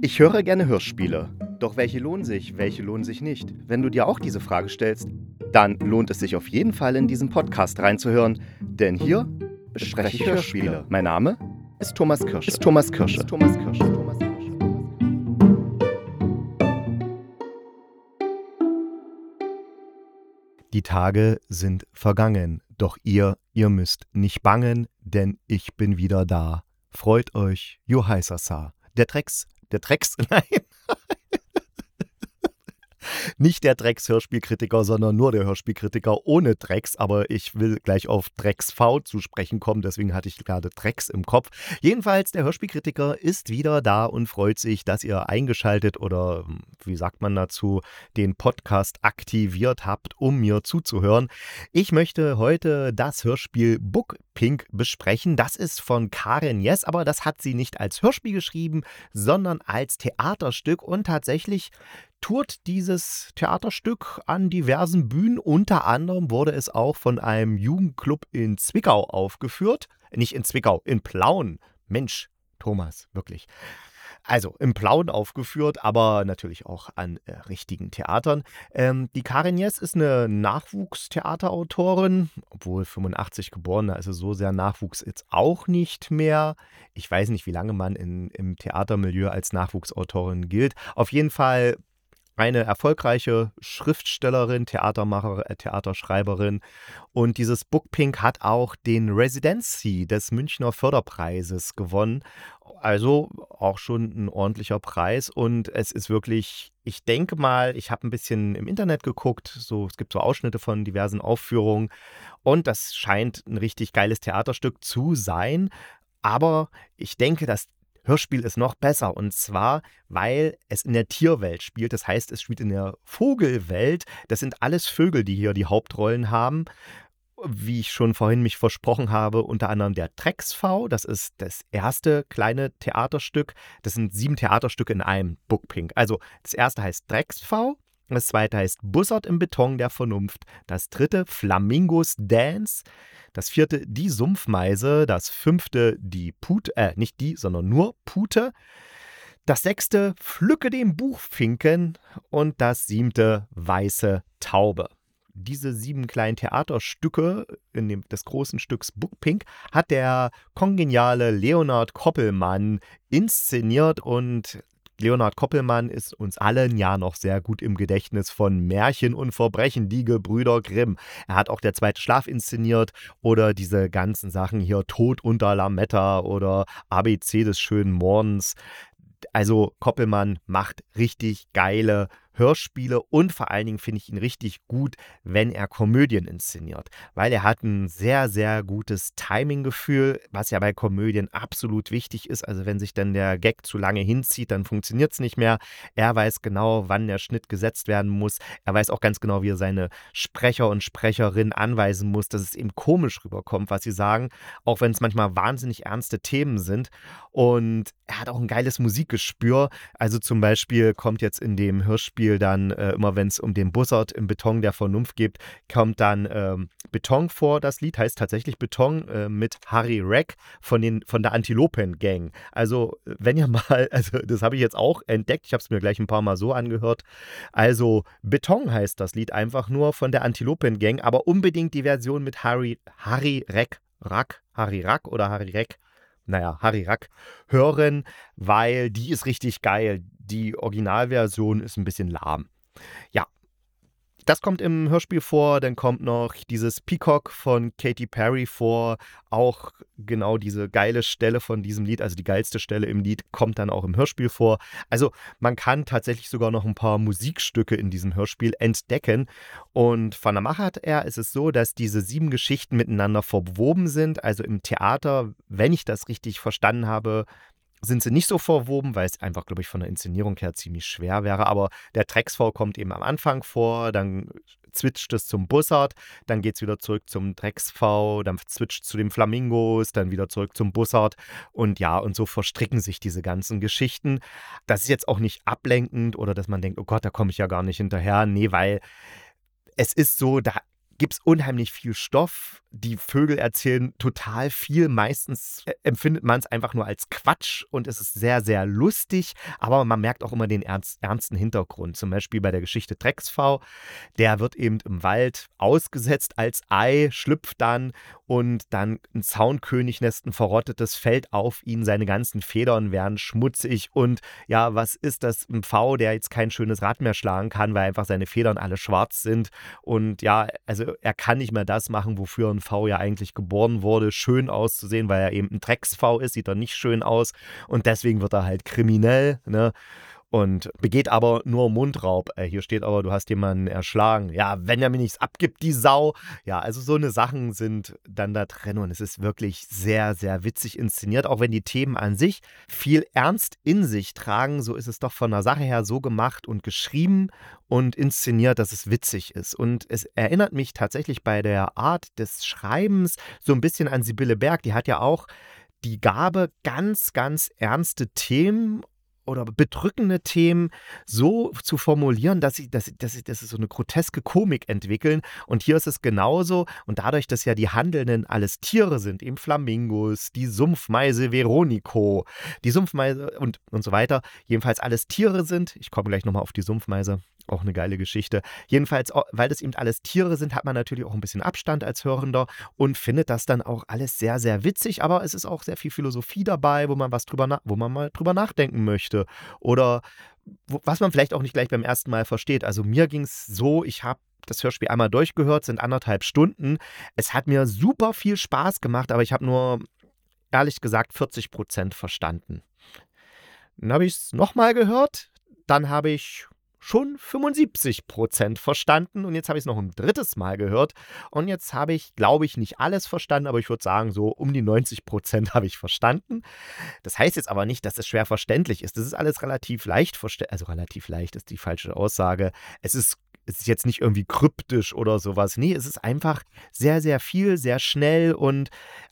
Ich höre gerne Hörspiele. Doch welche lohnen sich, welche lohnen sich nicht? Wenn du dir auch diese Frage stellst, dann lohnt es sich auf jeden Fall in diesen Podcast reinzuhören, denn hier bespreche ich Hörspiele. Mein Name ist Thomas Kirsche. Ist Thomas Kirsche. Ist Thomas Kirsche. Thomas Kirsche. Die Tage sind vergangen, doch ihr, ihr müsst nicht bangen, denn ich bin wieder da. Freut euch, Jo Heißer Der Drecks, der Drecks, nein. Nicht der Drecks-Hörspielkritiker, sondern nur der Hörspielkritiker ohne Drecks. Aber ich will gleich auf Drecks V zu sprechen kommen, deswegen hatte ich gerade Drecks im Kopf. Jedenfalls, der Hörspielkritiker ist wieder da und freut sich, dass ihr eingeschaltet oder, wie sagt man dazu, den Podcast aktiviert habt, um mir zuzuhören. Ich möchte heute das Hörspiel Book Pink besprechen. Das ist von Karen Jess, aber das hat sie nicht als Hörspiel geschrieben, sondern als Theaterstück und tatsächlich tourt dieses Theaterstück an diversen Bühnen. Unter anderem wurde es auch von einem Jugendclub in Zwickau aufgeführt. Nicht in Zwickau, in Plauen. Mensch, Thomas, wirklich. Also im Plauen aufgeführt, aber natürlich auch an äh, richtigen Theatern. Ähm, die Karin Jess ist eine Nachwuchstheaterautorin, obwohl 85 geboren, sie so sehr Nachwuchs jetzt auch nicht mehr. Ich weiß nicht, wie lange man in, im Theatermilieu als Nachwuchsautorin gilt. Auf jeden Fall eine erfolgreiche Schriftstellerin, Theatermacher, äh, Theaterschreiberin. Und dieses Book Pink hat auch den Residency des Münchner Förderpreises gewonnen. Also auch schon ein ordentlicher Preis. Und es ist wirklich, ich denke mal, ich habe ein bisschen im Internet geguckt. So, es gibt so Ausschnitte von diversen Aufführungen. Und das scheint ein richtig geiles Theaterstück zu sein. Aber ich denke, dass Hörspiel ist noch besser. Und zwar, weil es in der Tierwelt spielt. Das heißt, es spielt in der Vogelwelt. Das sind alles Vögel, die hier die Hauptrollen haben. Wie ich schon vorhin mich versprochen habe, unter anderem der Drecksv. Das ist das erste kleine Theaterstück. Das sind sieben Theaterstücke in einem Bookpink. Also das erste heißt Drecksv. Das zweite heißt Bussard im Beton der Vernunft. Das dritte Flamingos Dance. Das vierte die Sumpfmeise. Das fünfte die Pute, äh, nicht die, sondern nur Pute. Das sechste Pflücke den Buchfinken. Und das siebte Weiße Taube diese sieben kleinen Theaterstücke in dem, des großen Stücks Book Pink hat der kongeniale Leonard Koppelmann inszeniert und Leonhard Koppelmann ist uns allen ja noch sehr gut im Gedächtnis von Märchen und Verbrechen, die Gebrüder Grimm. Er hat auch der zweite Schlaf inszeniert oder diese ganzen Sachen hier Tod unter Lametta oder ABC des schönen Morgens. Also Koppelmann macht richtig geile Hörspiele und vor allen Dingen finde ich ihn richtig gut, wenn er Komödien inszeniert, weil er hat ein sehr, sehr gutes Timing-Gefühl, was ja bei Komödien absolut wichtig ist. Also wenn sich dann der Gag zu lange hinzieht, dann funktioniert es nicht mehr. Er weiß genau, wann der Schnitt gesetzt werden muss. Er weiß auch ganz genau, wie er seine Sprecher und Sprecherin anweisen muss, dass es eben komisch rüberkommt, was sie sagen, auch wenn es manchmal wahnsinnig ernste Themen sind. Und er hat auch ein geiles Musikgespür. Also zum Beispiel kommt jetzt in dem Hörspiel Beispiel dann äh, immer, wenn es um den Bussard im Beton der Vernunft geht, kommt dann ähm, Beton vor. Das Lied heißt tatsächlich Beton äh, mit Harry Rack von, den, von der Antilopen Gang. Also, wenn ihr mal, also das habe ich jetzt auch entdeckt, ich habe es mir gleich ein paar Mal so angehört. Also, Beton heißt das Lied einfach nur von der Antilopen Gang, aber unbedingt die Version mit Harry, Harry Rack, Rack, Harry Rack oder Harry Rack naja, Harry Rack hören, weil die ist richtig geil. Die Originalversion ist ein bisschen lahm. Ja, das kommt im Hörspiel vor, dann kommt noch dieses Peacock von Katy Perry vor, auch genau diese geile Stelle von diesem Lied, also die geilste Stelle im Lied, kommt dann auch im Hörspiel vor. Also man kann tatsächlich sogar noch ein paar Musikstücke in diesem Hörspiel entdecken. Und von der Machart her ist es so, dass diese sieben Geschichten miteinander verwoben sind. Also im Theater, wenn ich das richtig verstanden habe, sind sie nicht so verwoben, weil es einfach, glaube ich, von der Inszenierung her ziemlich schwer wäre. Aber der Drecksfall kommt eben am Anfang vor, dann switcht es zum Bussard, dann geht es wieder zurück zum Drecksv, dann switcht zu den Flamingos, dann wieder zurück zum Bussard und ja, und so verstricken sich diese ganzen Geschichten. Das ist jetzt auch nicht ablenkend oder dass man denkt, oh Gott, da komme ich ja gar nicht hinterher. Nee, weil es ist so, da gibt es unheimlich viel Stoff. Die Vögel erzählen total viel. Meistens äh, empfindet man es einfach nur als Quatsch und es ist sehr, sehr lustig. Aber man merkt auch immer den ernst, ernsten Hintergrund. Zum Beispiel bei der Geschichte Drecksfau. Der wird eben im Wald ausgesetzt als Ei, schlüpft dann und dann ein Zaunkönig lässt ein verrottetes Feld auf ihn. Seine ganzen Federn werden schmutzig und ja, was ist das? Ein Pfau, der jetzt kein schönes Rad mehr schlagen kann, weil einfach seine Federn alle schwarz sind. Und ja, also er kann nicht mehr das machen, wofür ein V ja eigentlich geboren wurde, schön auszusehen, weil er eben ein Drecks-V ist, sieht er nicht schön aus. Und deswegen wird er halt kriminell. Ne? Und begeht aber nur Mundraub. Äh, hier steht aber, du hast jemanden erschlagen. Ja, wenn er mir nichts abgibt, die Sau. Ja, also so eine Sachen sind dann da drin und es ist wirklich sehr, sehr witzig inszeniert, auch wenn die Themen an sich viel Ernst in sich tragen. So ist es doch von der Sache her so gemacht und geschrieben und inszeniert, dass es witzig ist. Und es erinnert mich tatsächlich bei der Art des Schreibens so ein bisschen an Sibylle Berg. Die hat ja auch die Gabe, ganz, ganz ernste Themen oder bedrückende Themen so zu formulieren, dass sie, dass, sie, dass, sie, dass sie so eine groteske Komik entwickeln. Und hier ist es genauso. Und dadurch, dass ja die Handelnden alles Tiere sind, eben Flamingos, die Sumpfmeise Veronico, die Sumpfmeise und, und so weiter, jedenfalls alles Tiere sind. Ich komme gleich nochmal auf die Sumpfmeise. Auch eine geile Geschichte. Jedenfalls, weil das eben alles Tiere sind, hat man natürlich auch ein bisschen Abstand als Hörender und findet das dann auch alles sehr, sehr witzig. Aber es ist auch sehr viel Philosophie dabei, wo man was drüber, wo man mal drüber nachdenken möchte. Oder was man vielleicht auch nicht gleich beim ersten Mal versteht. Also mir ging es so, ich habe das Hörspiel einmal durchgehört, sind anderthalb Stunden. Es hat mir super viel Spaß gemacht, aber ich habe nur, ehrlich gesagt, 40 Prozent verstanden. Dann habe ich es nochmal gehört, dann habe ich schon 75 Prozent verstanden und jetzt habe ich es noch ein drittes Mal gehört und jetzt habe ich, glaube ich, nicht alles verstanden, aber ich würde sagen, so um die 90 Prozent habe ich verstanden. Das heißt jetzt aber nicht, dass es schwer verständlich ist. Das ist alles relativ leicht verständlich, also relativ leicht ist die falsche Aussage. Es ist es ist jetzt nicht irgendwie kryptisch oder sowas. Nee, es ist einfach sehr, sehr viel, sehr schnell und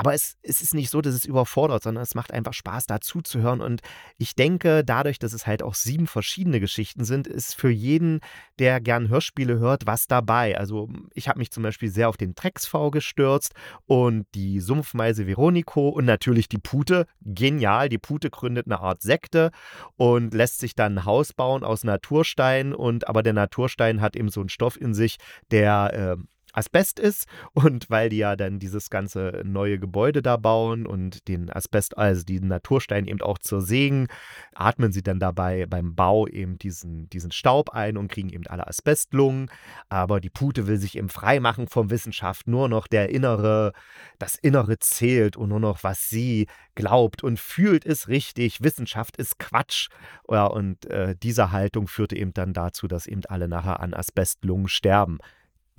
aber es, es ist nicht so, dass es überfordert, sondern es macht einfach Spaß, dazu zu hören. Und ich denke, dadurch, dass es halt auch sieben verschiedene Geschichten sind, ist für jeden, der gern Hörspiele hört, was dabei. Also ich habe mich zum Beispiel sehr auf den Drecksv gestürzt und die Sumpfmeise Veronico und natürlich die Pute. Genial, die Pute gründet eine Art Sekte und lässt sich dann ein Haus bauen aus Naturstein und aber der Naturstein hat eben so einen Stoff in sich, der äh, Asbest ist und weil die ja dann dieses ganze neue Gebäude da bauen und den Asbest, also den Naturstein eben auch zersägen, atmen sie dann dabei beim Bau eben diesen, diesen Staub ein und kriegen eben alle Asbestlungen. Aber die Pute will sich eben frei machen vom Wissenschaft, nur noch der innere, das Innere zählt und nur noch was sie glaubt und fühlt ist richtig, Wissenschaft ist Quatsch. Ja, und äh, diese Haltung führte eben dann dazu, dass eben alle nachher an Asbestlungen sterben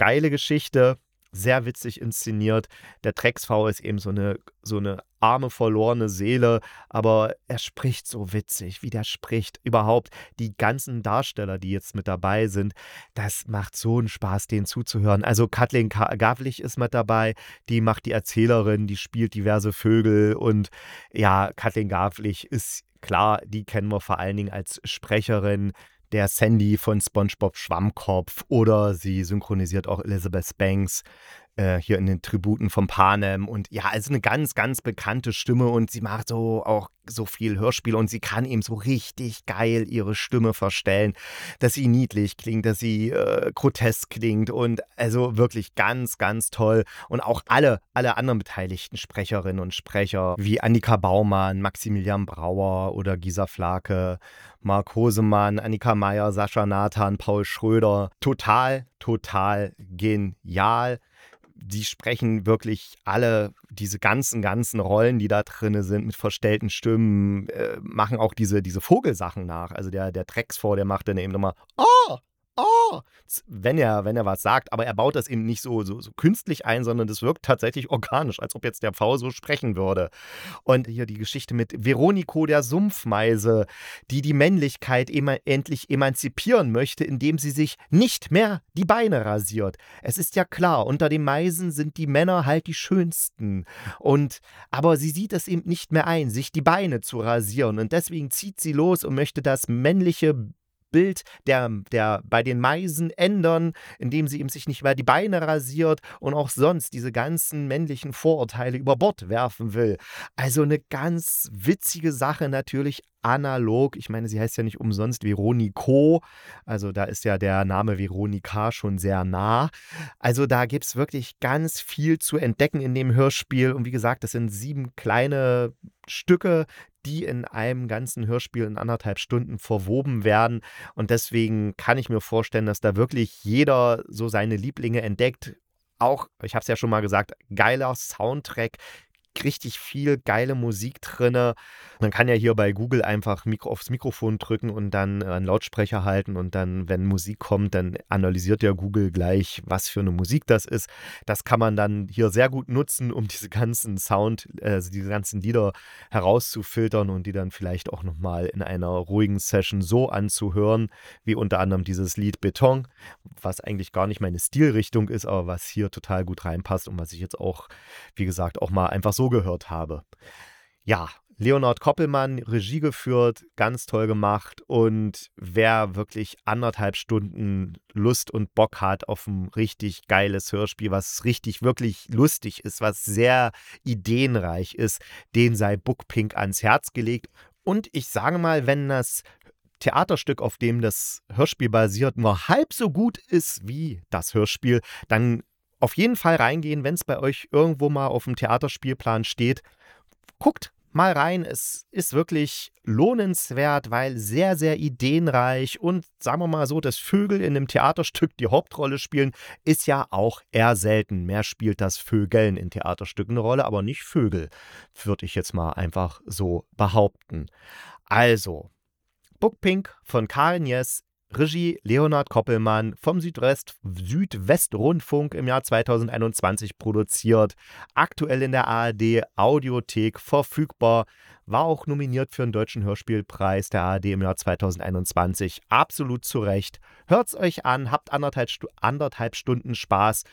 geile Geschichte, sehr witzig inszeniert. Der Drecksv ist eben so eine, so eine arme, verlorene Seele, aber er spricht so witzig, wie der spricht. Überhaupt die ganzen Darsteller, die jetzt mit dabei sind, das macht so einen Spaß, denen zuzuhören. Also Kathleen Gavlich ist mit dabei, die macht die Erzählerin, die spielt diverse Vögel und ja, Kathleen Gavlich ist klar, die kennen wir vor allen Dingen als Sprecherin der Sandy von SpongeBob Schwammkopf oder sie synchronisiert auch Elizabeth Banks äh, hier in den Tributen von Panem. Und ja, also eine ganz, ganz bekannte Stimme. Und sie macht so auch so viel Hörspiel. Und sie kann eben so richtig geil ihre Stimme verstellen, dass sie niedlich klingt, dass sie äh, grotesk klingt. Und also wirklich ganz, ganz toll. Und auch alle, alle anderen beteiligten Sprecherinnen und Sprecher wie Annika Baumann, Maximilian Brauer oder Gisa Flake, Marc Hosemann, Annika Meyer, Sascha Nathan, Paul Schröder, total, total genial die sprechen wirklich alle diese ganzen, ganzen Rollen, die da drin sind, mit verstellten Stimmen, äh, machen auch diese, diese Vogelsachen nach. Also der, der Drecksvor, der macht dann eben nochmal, oh, oh, wenn er, wenn er was sagt, aber er baut das eben nicht so, so, so künstlich ein, sondern das wirkt tatsächlich organisch, als ob jetzt der Pfau so sprechen würde. Und hier die Geschichte mit Veronico der Sumpfmeise, die die Männlichkeit ema endlich emanzipieren möchte, indem sie sich nicht mehr die Beine rasiert. Es ist ja klar, unter den Meisen sind die Männer halt die schönsten. Und, aber sie sieht es eben nicht mehr ein, sich die Beine zu rasieren. Und deswegen zieht sie los und möchte das männliche Bild der, der bei den Meisen ändern, indem sie ihm sich nicht mehr die Beine rasiert und auch sonst diese ganzen männlichen Vorurteile über Bord werfen will. Also eine ganz witzige Sache natürlich analog. Ich meine, sie heißt ja nicht umsonst Veronico. Also da ist ja der Name Veronika schon sehr nah. Also da gibt es wirklich ganz viel zu entdecken in dem Hörspiel. Und wie gesagt, das sind sieben kleine Stücke, die in einem ganzen Hörspiel in anderthalb Stunden verwoben werden. Und deswegen kann ich mir vorstellen, dass da wirklich jeder so seine Lieblinge entdeckt. Auch, ich habe es ja schon mal gesagt, geiler Soundtrack, richtig viel geile Musik drin. Man kann ja hier bei Google einfach Mikro aufs Mikrofon drücken und dann einen Lautsprecher halten und dann, wenn Musik kommt, dann analysiert ja Google gleich, was für eine Musik das ist. Das kann man dann hier sehr gut nutzen, um diese ganzen Sound, also diese ganzen Lieder herauszufiltern und die dann vielleicht auch nochmal in einer ruhigen Session so anzuhören, wie unter anderem dieses Lied Beton, was eigentlich gar nicht meine Stilrichtung ist, aber was hier total gut reinpasst und was ich jetzt auch, wie gesagt, auch mal einfach so so gehört habe. Ja, Leonard Koppelmann, Regie geführt, ganz toll gemacht. Und wer wirklich anderthalb Stunden Lust und Bock hat auf ein richtig geiles Hörspiel, was richtig, wirklich lustig ist, was sehr ideenreich ist, den sei Bookpink ans Herz gelegt. Und ich sage mal, wenn das Theaterstück, auf dem das Hörspiel basiert, nur halb so gut ist wie das Hörspiel, dann auf jeden Fall reingehen, wenn es bei euch irgendwo mal auf dem Theaterspielplan steht. Guckt mal rein. Es ist wirklich lohnenswert, weil sehr, sehr ideenreich und sagen wir mal so, dass Vögel in einem Theaterstück die Hauptrolle spielen, ist ja auch eher selten. Mehr spielt das Vögeln in Theaterstücken eine Rolle, aber nicht Vögel, würde ich jetzt mal einfach so behaupten. Also, Bookpink von Karin Jess Regie Leonhard Koppelmann vom Südwest, Südwestrundfunk im Jahr 2021 produziert. Aktuell in der ARD Audiothek verfügbar. War auch nominiert für den Deutschen Hörspielpreis der ARD im Jahr 2021. Absolut zu Recht. Hört's euch an, habt anderthalb, anderthalb Stunden Spaß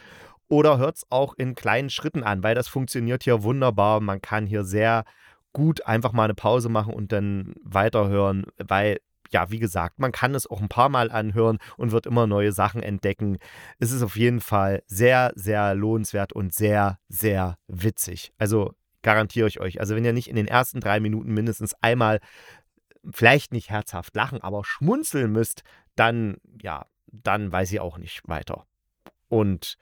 oder hört's auch in kleinen Schritten an, weil das funktioniert hier wunderbar. Man kann hier sehr gut einfach mal eine Pause machen und dann weiterhören, weil ja, wie gesagt, man kann es auch ein paar Mal anhören und wird immer neue Sachen entdecken. Es ist auf jeden Fall sehr, sehr lohnenswert und sehr, sehr witzig. Also garantiere ich euch. Also wenn ihr nicht in den ersten drei Minuten mindestens einmal vielleicht nicht herzhaft lachen, aber schmunzeln müsst, dann ja, dann weiß ich auch nicht weiter. Und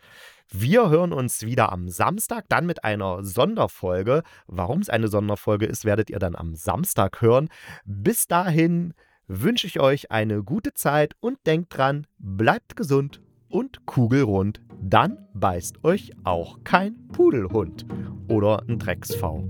wir hören uns wieder am Samstag, dann mit einer Sonderfolge. Warum es eine Sonderfolge ist, werdet ihr dann am Samstag hören. Bis dahin wünsche ich euch eine gute Zeit und denkt dran, bleibt gesund und kugelrund. Dann beißt euch auch kein Pudelhund oder ein Drecksfau.